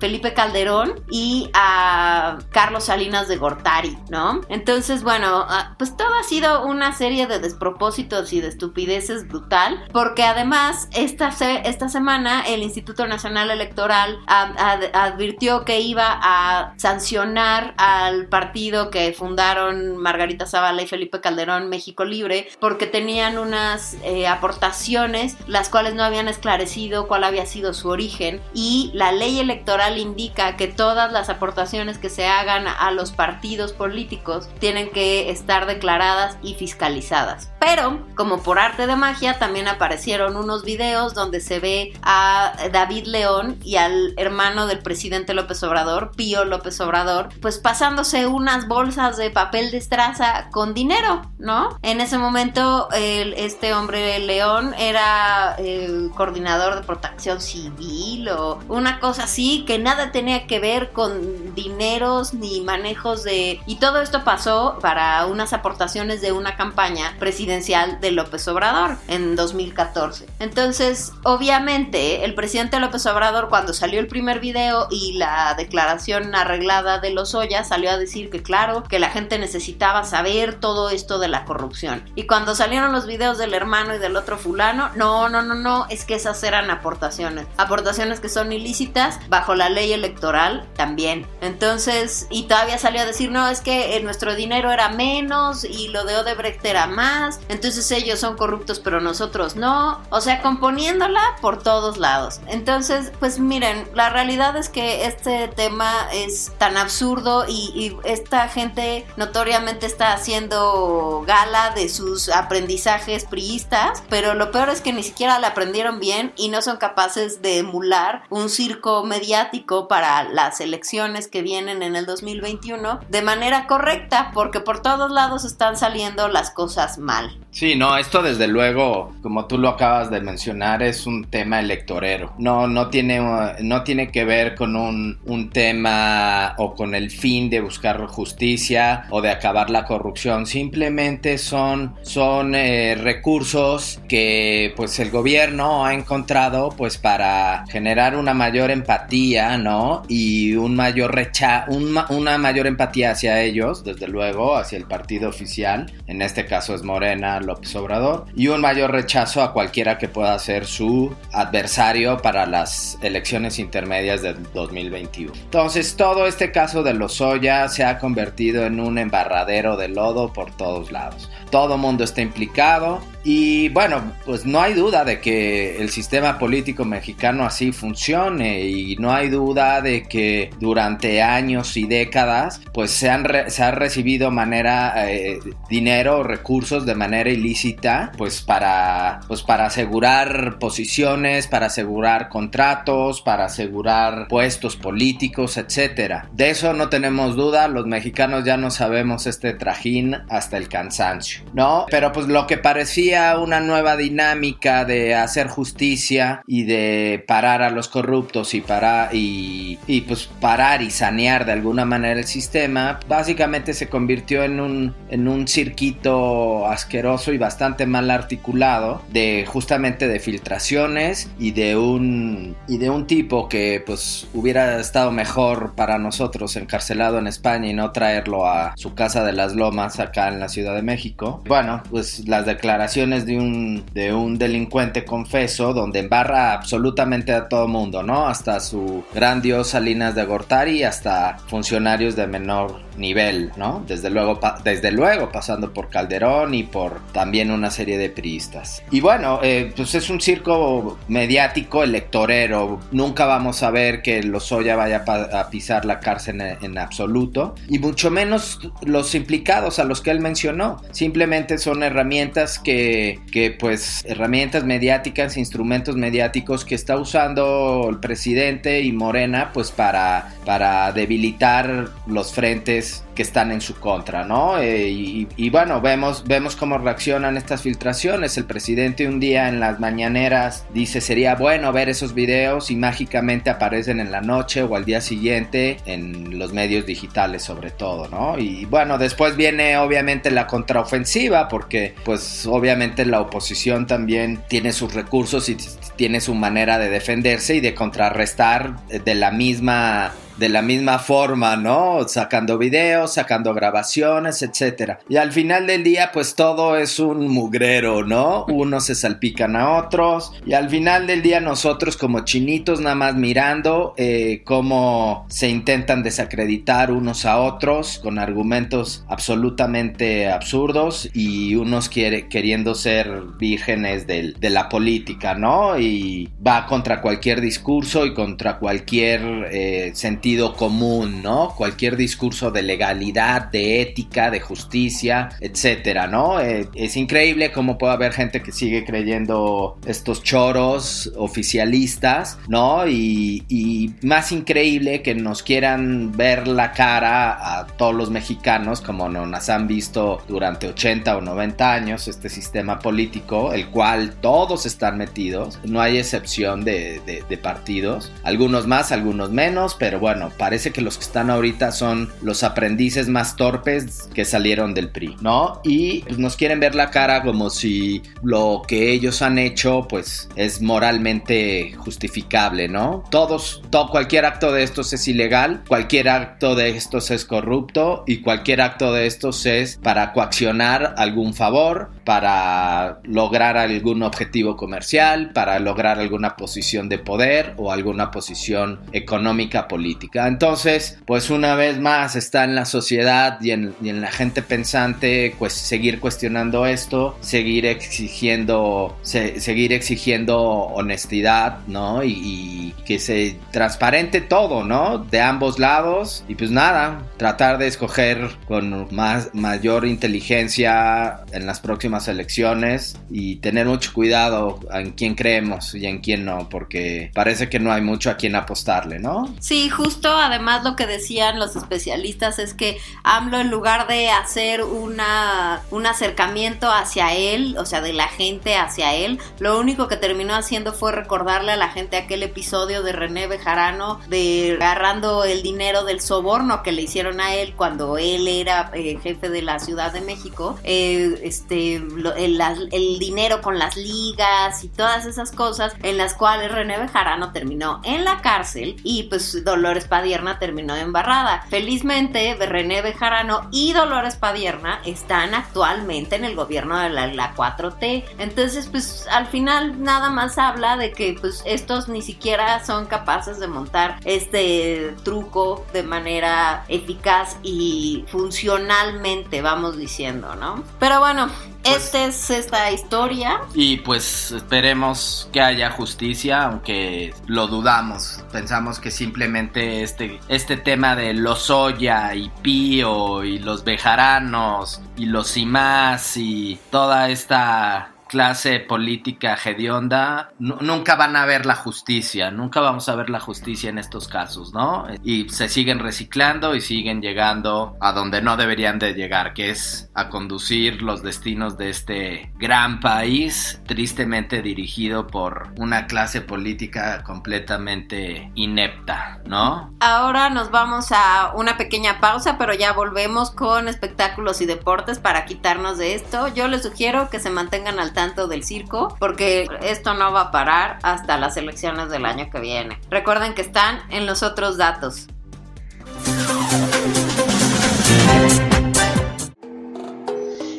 Felipe Calderón y a Carlos Salinas de Gortari, ¿no? Entonces, bueno, ah, pues todo ha sido una serie de despropósitos y de estupideces brutal, porque además esta, esta semana el Instituto Nacional Electoral advirtió que iba a sancionar al partido que fundaron Margarita Zavala y Felipe Calderón México Libre porque tenían unas eh, aportaciones las cuales no habían esclarecido cuál había sido su origen y la ley electoral indica que todas las aportaciones que se hagan a los partidos políticos tienen que estar declaradas y fiscalizadas Pero, como por arte de magia, también aparecieron unos videos donde se ve a David León y al hermano del presidente López Obrador, Pío López Obrador, pues pasándose unas bolsas de papel de estraza con dinero, ¿no? En ese momento, este hombre León era el coordinador de protección civil o una cosa así que nada tenía que ver con dineros ni manejos de... Y todo esto pasó para unas aportaciones de una campaña presidencial de López Obrador en 2014. Entonces, obviamente, el presidente López Obrador cuando salió el primer video y la declaración arreglada de los Ollas salió a decir que claro, que la gente necesitaba saber todo esto de la corrupción. Y cuando salieron los videos del hermano y del otro fulano, no, no, no, no, es que esas eran aportaciones. Aportaciones que son ilícitas bajo la ley electoral también. Entonces, y todavía salió a decir, no, es que eh, nuestro dinero era menos y lo de Odebrecht era más. Entonces ellos son corruptos, pero nosotros no. O sea, componiéndola por todos lados. Entonces, pues miren, la realidad es que este tema es tan absurdo y, esta gente notoriamente está haciendo gala de sus aprendizajes priistas, pero lo peor es que ni siquiera la aprendieron bien y no son capaces de emular un circo mediático para las elecciones que vienen en el 2021 de manera correcta, porque por todos lados están saliendo las cosas mal. one. Sí, no, esto desde luego, como tú lo acabas de mencionar, es un tema electorero. No, no tiene, no tiene que ver con un, un tema o con el fin de buscar justicia o de acabar la corrupción. Simplemente son, son eh, recursos que pues el gobierno ha encontrado pues para generar una mayor empatía, ¿no? Y un mayor recha una mayor empatía hacia ellos, desde luego, hacia el partido oficial. En este caso es Morena López Obrador, y un mayor rechazo a cualquiera que pueda ser su adversario para las elecciones intermedias del 2021. Entonces, todo este caso de los Soya se ha convertido en un embarradero de lodo por todos lados. Todo mundo está implicado, y bueno, pues no hay duda de que el sistema político mexicano así funcione. Y no hay duda de que durante años y décadas pues se, han se ha recibido manera eh, dinero recursos de manera ilícita pues para pues para asegurar posiciones, para asegurar contratos, para asegurar puestos políticos, etcétera. De eso no tenemos duda, los mexicanos ya no sabemos este trajín hasta el cansancio, ¿no? Pero pues lo que parecía una nueva dinámica de hacer justicia y de parar a los corruptos y parar y, pues parar y sanear de alguna manera el sistema, básicamente se convirtió en un, en un circuito asqueroso y bastante mal articulado de justamente de filtraciones y de un y de un tipo que pues hubiera estado mejor para nosotros encarcelado en España y no traerlo a su casa de las lomas acá en la Ciudad de México. Bueno, pues las declaraciones de un, de un delincuente confeso donde embarra absolutamente a todo mundo, ¿no? Hasta su gran dios Salinas de Gortari, hasta funcionarios de menor nivel, ¿no? Desde luego, desde luego pasando por Calderón y por también una serie de priistas. Y bueno, eh, pues es un circo mediático electorero. Nunca vamos a ver que Lozoya vaya a pisar la cárcel en, en, absoluto. Y mucho menos los implicados a los que él mencionó. Simplemente son herramientas que, que pues, herramientas mediáticas, instrumentos mediáticos que está usando el presidente y Morena, pues para, para debilitar los frentes que están en su contra, ¿no? Eh, y, bueno, vemos, vemos cómo reaccionan estas filtraciones. El presidente un día en las mañaneras dice sería bueno ver esos videos y mágicamente aparecen en la noche o al día siguiente en los medios digitales sobre todo, ¿no? Y bueno, después viene obviamente la contraofensiva porque pues obviamente la oposición también tiene sus recursos y tiene su manera de defenderse y de contrarrestar de la misma de la misma forma, ¿no? Sacando videos, sacando grabaciones, etcétera. Y al final del día, pues todo es un mugrero, ¿no? Unos se salpican a otros. Y al final del día, nosotros como chinitos, nada más mirando eh, cómo se intentan desacreditar unos a otros con argumentos absolutamente absurdos y unos quiere, queriendo ser vírgenes de la política, ¿no? Y va contra cualquier discurso y contra cualquier eh, sentido sentido común, ¿no? Cualquier discurso de legalidad, de ética, de justicia, etcétera, ¿no? Eh, es increíble cómo puede haber gente que sigue creyendo estos choros oficialistas, ¿no? Y, y más increíble que nos quieran ver la cara a todos los mexicanos como nos han visto durante 80 o 90 años este sistema político, el cual todos están metidos, no hay excepción de, de, partidos, algunos más, algunos menos, pero bueno, parece que los que están ahorita son los aprendices más torpes que salieron del PRI, ¿no? Y pues, nos quieren ver la cara como si lo que ellos han hecho pues es moralmente justificable, ¿no? Todos, todo, cualquier acto de estos es ilegal, cualquier acto de estos es corrupto y cualquier acto de estos es para coaccionar algún favor, para lograr algún objetivo comercial, para lograr alguna posición de poder o alguna posición económica política. Entonces, pues una vez más está en la sociedad y en, la gente pensante pues seguir cuestionando esto, seguir exigiendo, seguir exigiendo honestidad, ¿no? Y, y que se transparente todo, ¿no? De ambos lados y pues nada, tratar de escoger con más, mayor inteligencia en las próximas elecciones y tener mucho cuidado en quién creemos y en quién no, porque parece que no hay mucho a quién apostarle, ¿no? Sí, justo además lo que decían los especialistas es que AMLO en lugar de hacer una, un acercamiento hacia él, o sea, de la gente hacia él, lo único que terminó haciendo fue recordarle a la gente aquel episodio de René Bejarano de agarrando el dinero del soborno que le hicieron a él cuando él era eh, jefe de la Ciudad de México, eh, este, el, dinero con las ligas y todas esas cosas en las cuales René Bejarano terminó en la cárcel y pues Dolores Padierna terminó embarrada. Felizmente René Bejarano y Dolores Padierna están actualmente en el gobierno de la, la 4T. Entonces pues al final nada más habla de que pues estos ni siquiera son capaces de montar este truco de manera eficaz y funcionalmente, vamos diciendo, ¿no? Pero bueno, pues esta es esta historia. Y pues esperemos que haya justicia, aunque lo dudamos. Pensamos que simplemente este, este tema de los Oya y Pío y los Bejaranos y los Imás y toda esta clase política hedionda, nunca van a ver la justicia, nunca vamos a ver la justicia en estos casos, ¿no? Y se siguen reciclando y siguen llegando a donde no deberían de llegar, que es a conducir los destinos de este gran país, tristemente dirigido por una clase política completamente inepta, ¿no? Ahora nos vamos a una pequeña pausa, pero ya volvemos con espectáculos y deportes para quitarnos de esto. Yo les sugiero que se mantengan al tanto del circo, porque esto no va a parar hasta las elecciones del año que viene. Recuerden que están en los otros datos.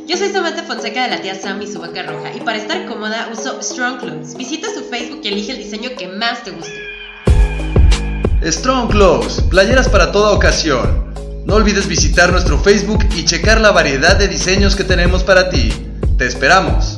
Yo soy Samantha Fonseca de la tía Sam y su vaca roja y para estar cómoda uso Strong Clothes. Visita su Facebook y elige el diseño que más te guste. Strong Clothes, playeras para toda ocasión. No olvides visitar nuestro Facebook y checar la variedad de diseños que tenemos para ti. Te esperamos.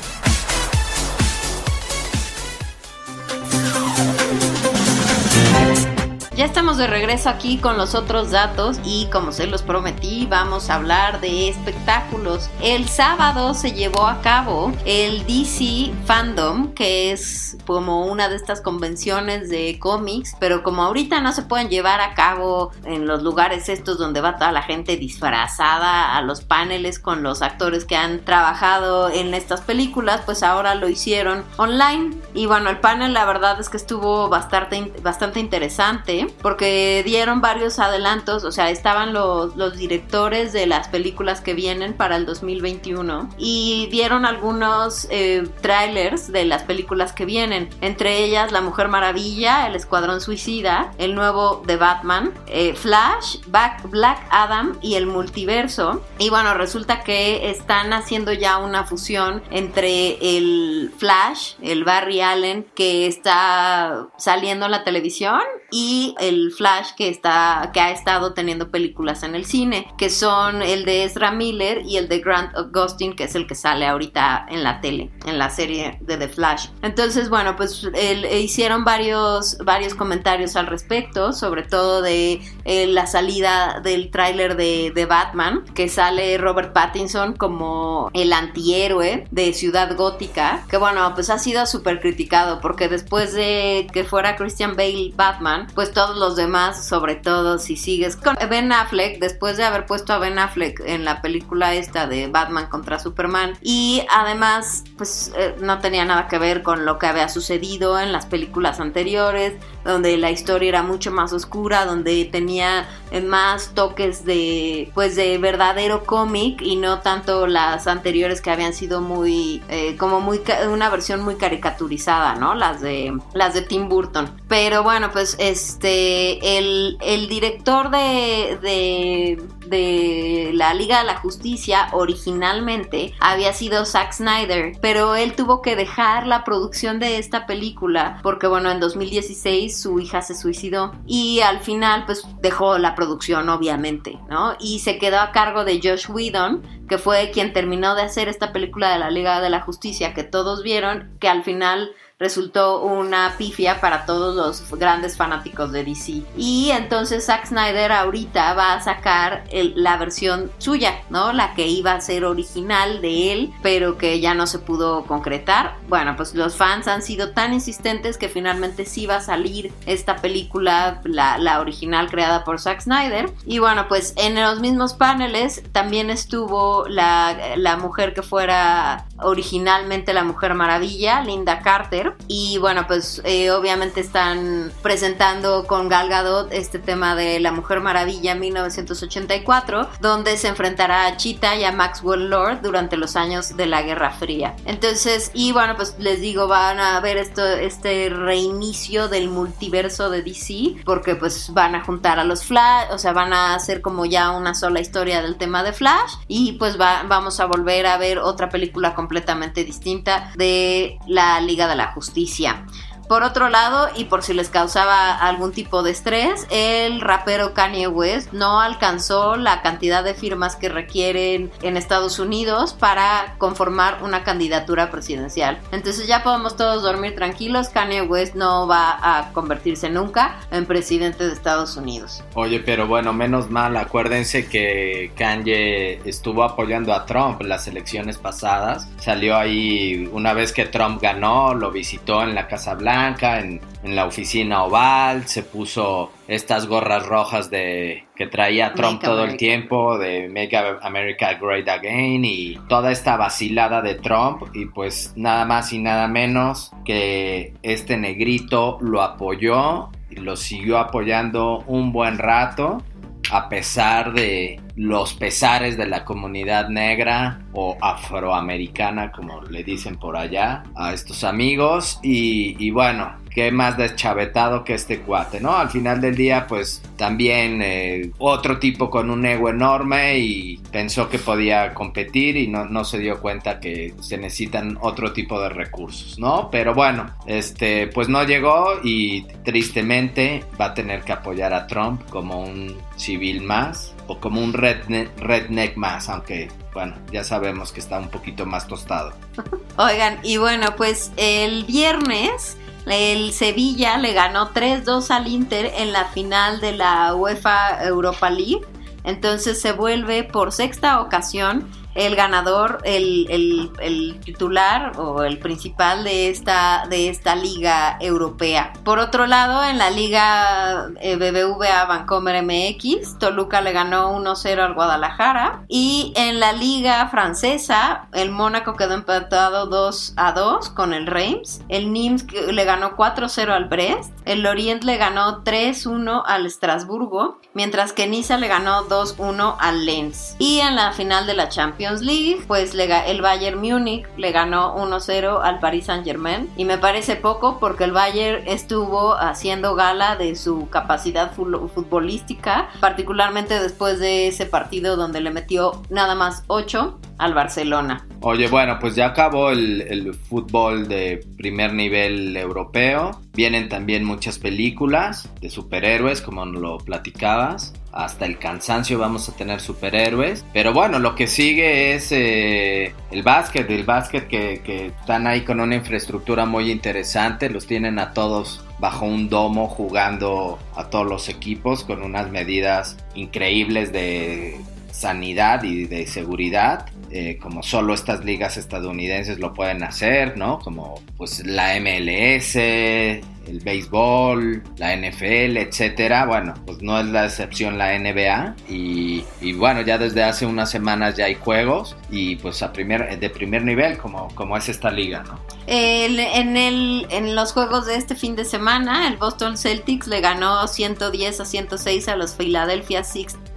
Ya estamos de regreso aquí con los otros datos y como se los prometí vamos a hablar de espectáculos. El sábado se llevó a cabo el DC Fandom, que es como una de estas convenciones de cómics, pero como ahorita no se pueden llevar a cabo en los lugares estos donde va toda la gente disfrazada a los paneles con los actores que han trabajado en estas películas, pues ahora lo hicieron online. Y bueno, el panel la verdad es que estuvo bastante, bastante interesante porque dieron varios adelantos, o sea, estaban los, los directores de las películas que vienen para el 2021 y dieron algunos eh, trailers de las películas que vienen, entre ellas La Mujer Maravilla, El Escuadrón Suicida, el nuevo de Batman, eh, Flash, Black Adam y el multiverso. Y bueno, resulta que están haciendo ya una fusión entre el Flash, el Barry Allen, que está saliendo en la televisión, y el Flash que está que ha estado teniendo películas en el cine, que son el de Ezra Miller y el de Grant Gustin, que es el que sale ahorita en la tele, en la serie de The Flash. Entonces, bueno, pues hicieron varios varios comentarios al respecto, sobre todo de eh, la salida del tráiler de, Batman, que sale Robert Pattinson como el antihéroe de Ciudad Gótica, que bueno, pues ha sido súper criticado porque después de que fuera Christian Bale Batman, pues los demás, sobre todo si sigues con Ben Affleck, después de haber puesto a Ben Affleck en la película esta de Batman contra Superman, y además, pues eh, no tenía nada que ver con lo que había sucedido en las películas anteriores, donde la historia era mucho más oscura, donde tenía eh, más toques de, pues, de verdadero cómic y no tanto las anteriores que habían sido muy, eh, como muy, una versión muy caricaturizada, ¿no? Las de, las de Tim Burton. Pero bueno, pues este, el, el director de, de, de la Liga de la Justicia originalmente había sido Zack Snyder, pero él tuvo que dejar la producción de esta película porque bueno, en 2016 su hija se suicidó y al final pues dejó la producción obviamente, ¿no? Y se quedó a cargo de Josh Whedon, que fue quien terminó de hacer esta película de la Liga de la Justicia que todos vieron, que al final resultó una pifia para todos los grandes fanáticos de DC. Y entonces Zack Snyder ahorita va a sacar la versión suya, ¿no? La que iba a ser original de él, pero que ya no se pudo concretar. Bueno, pues los fans han sido tan insistentes que finalmente sí va a salir esta película, la, original creada por Zack Snyder. Y bueno, pues en los mismos paneles también estuvo la, la mujer que fuera originalmente la Mujer Maravilla, Linda Carter, y bueno, pues eh, obviamente están presentando con Gal Gadot este tema de La Mujer Maravilla 1984, donde se enfrentará a Cheetah y a Maxwell Lord durante los años de la Guerra Fría. Entonces, y bueno, pues les digo, van a ver esto, este reinicio del multiverso de DC, porque pues van a juntar a los Flash, o sea, van a hacer como ya una sola historia del tema de Flash, y pues vamos a volver a ver otra película completamente distinta de la Liga de la Justicia justicia. Por otro lado, y por si les causaba algún tipo de estrés, el rapero Kanye West no alcanzó la cantidad de firmas que requieren en Estados Unidos para conformar una candidatura presidencial. Entonces ya podemos todos dormir tranquilos, Kanye West no va a convertirse nunca en presidente de Estados Unidos. Oye, pero bueno, menos mal, acuérdense que Kanye estuvo apoyando a Trump las elecciones pasadas. Salió ahí una vez que Trump ganó, lo visitó en la Casa Blanca en, la oficina oval, se puso estas gorras rojas de que traía Trump todo el tiempo de Make America Great Again y toda esta vacilada de Trump y pues nada más y nada menos que este negrito lo apoyó y lo siguió apoyando un buen rato a pesar de los pesares de la comunidad negra o afroamericana, como le dicen por allá, a estos amigos. Y, bueno, qué más deschavetado que este cuate, ¿no? Al final del día, pues también eh, otro tipo con un ego enorme y pensó que podía competir y no, no, se dio cuenta que se necesitan otro tipo de recursos, ¿no? Pero bueno, este, pues no llegó y tristemente va a tener que apoyar a Trump como un civil más o como un redneck, más, aunque bueno, ya sabemos que está un poquito más tostado. Oigan, y bueno, pues el viernes el Sevilla le ganó 3-2 al Inter en la final de la UEFA Europa League. Entonces se vuelve por sexta ocasión el ganador, el, titular o el principal de esta, de esta liga europea. Por otro lado, en la liga eh, BBVA Vancomer MX, Toluca le ganó 1-0 al Guadalajara. Y en la liga francesa, el Mónaco quedó empatado 2-2 con el Reims. El Nimes le ganó 4-0 al Brest. El Lorient le ganó 3-1 al Estrasburgo. Mientras que Niza le ganó 2-1 al Lens. Y en la final de la Champions League, pues el Bayern Múnich le ganó 1-0 al Paris Saint Germain y me parece poco porque el Bayern estuvo haciendo gala de su capacidad futbolística, particularmente después de ese partido donde le metió nada más 8 al Barcelona. Oye, bueno, pues ya acabó el, el, fútbol de primer nivel europeo. Vienen también muchas películas de superhéroes, como lo platicabas hasta el cansancio vamos a tener superhéroes. Pero bueno, lo que sigue es eh, el básquet, el básquet que, que, están ahí con una infraestructura muy interesante, los tienen a todos bajo un domo jugando a todos los equipos con unas medidas increíbles de sanidad y de seguridad, eh, como solo estas ligas estadounidenses lo pueden hacer, ¿no? Como pues la MLS, el béisbol, la NFL, etcétera. Bueno, pues no es la excepción la NBA. Y, bueno, ya desde hace unas semanas ya hay juegos y pues a primer, de primer nivel como, como es esta liga, ¿no? en, el, en los juegos de este fin de semana, el Boston Celtics le ganó 110 a 106 a los Philadelphia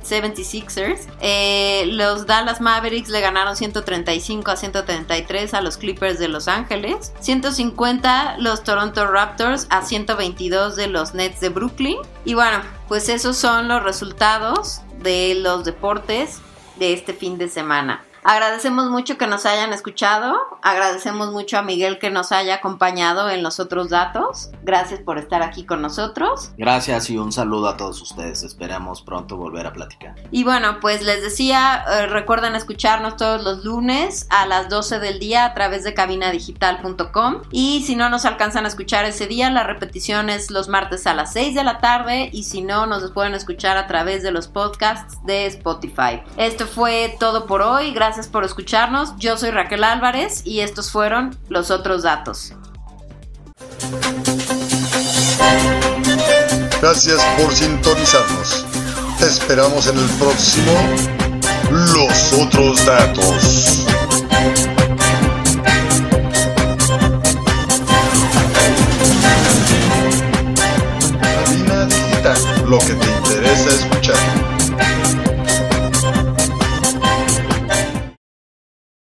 76ers. Eh, los Dallas Mavericks le ganaron 135 a 133 a los Clippers de Los Ángeles. 150 los Toronto Raptors a 122 de los Nets de Brooklyn. Y bueno, pues esos son los resultados de los deportes de este fin de semana. Agradecemos mucho que nos hayan escuchado, agradecemos mucho a Miguel que nos haya acompañado en los otros datos. Gracias por estar aquí con nosotros. Gracias y un saludo a todos ustedes. Esperamos pronto volver a platicar. Y bueno, pues les decía, eh, recuerden escucharnos todos los lunes a las 12 del día a través de cabinadigital.com y si no nos alcanzan a escuchar ese día, la repetición es los martes a las 6 de la tarde y si no, nos pueden escuchar a través de los podcasts de Spotify. Esto fue todo por hoy. Gracias Gracias por escucharnos. Yo soy Raquel Álvarez y estos fueron los otros datos. Gracias por sintonizarnos. Te esperamos en el próximo Los otros datos. Digital, lo que te interesa escuchar.